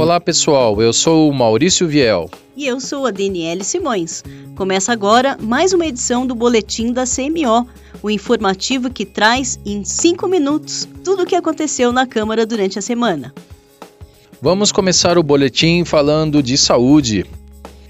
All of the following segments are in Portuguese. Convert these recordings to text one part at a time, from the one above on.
Olá pessoal, eu sou o Maurício Viel. E eu sou a Daniele Simões. Começa agora mais uma edição do Boletim da CMO, o informativo que traz em 5 minutos tudo o que aconteceu na Câmara durante a semana. Vamos começar o boletim falando de saúde.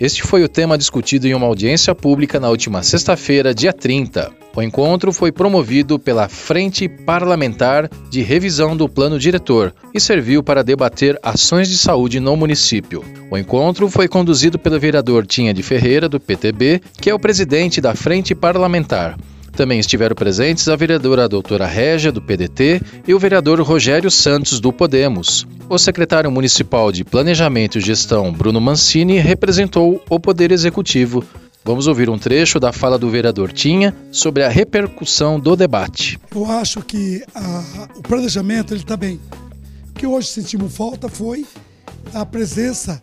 Este foi o tema discutido em uma audiência pública na última sexta-feira, dia 30. O encontro foi promovido pela Frente Parlamentar de Revisão do Plano Diretor e serviu para debater ações de saúde no município. O encontro foi conduzido pelo vereador Tinha de Ferreira, do PTB, que é o presidente da Frente Parlamentar. Também estiveram presentes a vereadora doutora Régia, do PDT, e o vereador Rogério Santos, do Podemos. O secretário municipal de Planejamento e Gestão, Bruno Mancini, representou o Poder Executivo Vamos ouvir um trecho da fala do vereador Tinha sobre a repercussão do debate. Eu acho que a, o planejamento está bem. O que hoje sentimos falta foi a presença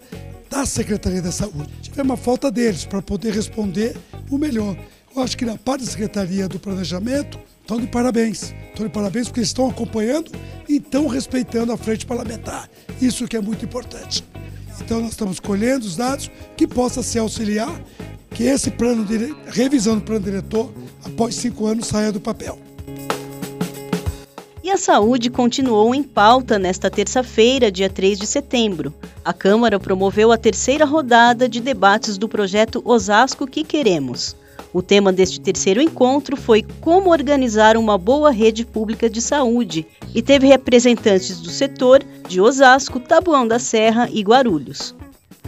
da Secretaria da Saúde. Tivemos uma falta deles para poder responder o melhor. Eu acho que na parte da Secretaria do Planejamento estão de parabéns. Estão de parabéns porque estão acompanhando e estão respeitando a frente parlamentar. Isso que é muito importante. Então nós estamos colhendo os dados que possa se auxiliar que esse plano de revisão do plano diretor, após cinco anos, saia do papel. E a saúde continuou em pauta nesta terça-feira, dia 3 de setembro. A Câmara promoveu a terceira rodada de debates do projeto Osasco que Queremos. O tema deste terceiro encontro foi como organizar uma boa rede pública de saúde e teve representantes do setor de Osasco, Tabuão da Serra e Guarulhos.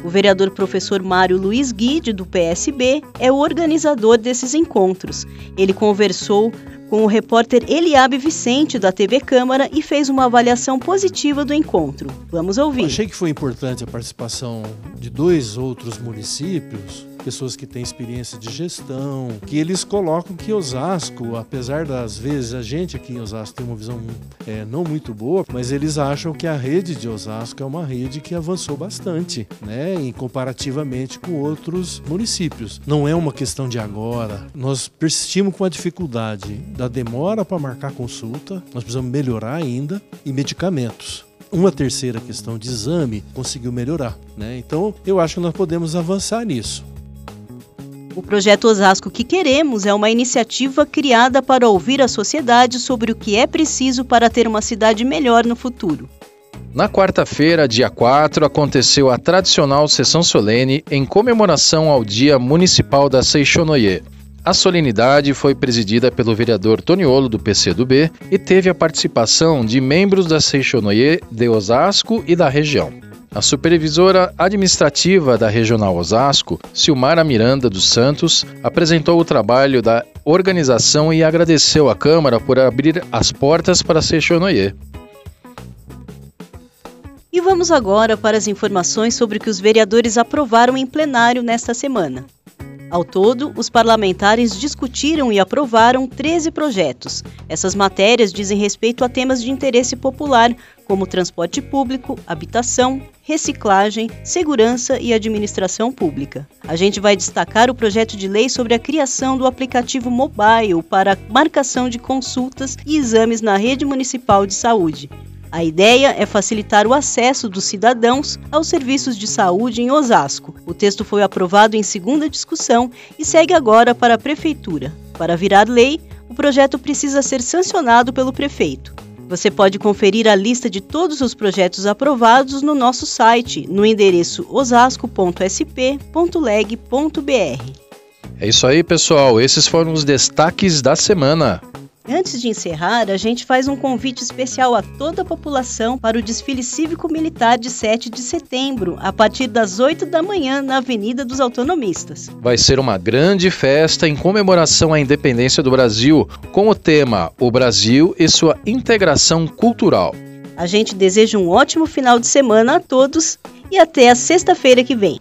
O vereador professor Mário Luiz Guide, do PSB, é o organizador desses encontros. Ele conversou com o repórter Eliabe Vicente, da TV Câmara, e fez uma avaliação positiva do encontro. Vamos ouvir. Eu achei que foi importante a participação de dois outros municípios pessoas que têm experiência de gestão, que eles colocam que Osasco, apesar das vezes a gente aqui em Osasco tem uma visão é, não muito boa, mas eles acham que a rede de Osasco é uma rede que avançou bastante, né, em comparativamente com outros municípios. Não é uma questão de agora. Nós persistimos com a dificuldade da demora para marcar consulta, nós precisamos melhorar ainda e medicamentos uma terceira questão de exame conseguiu melhorar. Né? Então, eu acho que nós podemos avançar nisso. O projeto Osasco que Queremos é uma iniciativa criada para ouvir a sociedade sobre o que é preciso para ter uma cidade melhor no futuro. Na quarta-feira, dia 4, aconteceu a tradicional sessão solene em comemoração ao Dia Municipal da Seixonoye. A solenidade foi presidida pelo vereador Toniolo, do PCdoB, e teve a participação de membros da Seixonoye de Osasco e da região. A supervisora administrativa da Regional Osasco, Silmara Miranda dos Santos, apresentou o trabalho da organização e agradeceu à Câmara por abrir as portas para Seixonoye. E vamos agora para as informações sobre o que os vereadores aprovaram em plenário nesta semana. Ao todo, os parlamentares discutiram e aprovaram 13 projetos. Essas matérias dizem respeito a temas de interesse popular, como transporte público, habitação, reciclagem, segurança e administração pública. A gente vai destacar o projeto de lei sobre a criação do aplicativo mobile para marcação de consultas e exames na rede municipal de saúde. A ideia é facilitar o acesso dos cidadãos aos serviços de saúde em Osasco. O texto foi aprovado em segunda discussão e segue agora para a Prefeitura. Para virar lei, o projeto precisa ser sancionado pelo prefeito. Você pode conferir a lista de todos os projetos aprovados no nosso site, no endereço osasco.sp.leg.br. É isso aí, pessoal. Esses foram os destaques da semana. Antes de encerrar, a gente faz um convite especial a toda a população para o desfile cívico-militar de 7 de setembro, a partir das 8 da manhã, na Avenida dos Autonomistas. Vai ser uma grande festa em comemoração à independência do Brasil, com o tema O Brasil e sua integração cultural. A gente deseja um ótimo final de semana a todos e até a sexta-feira que vem.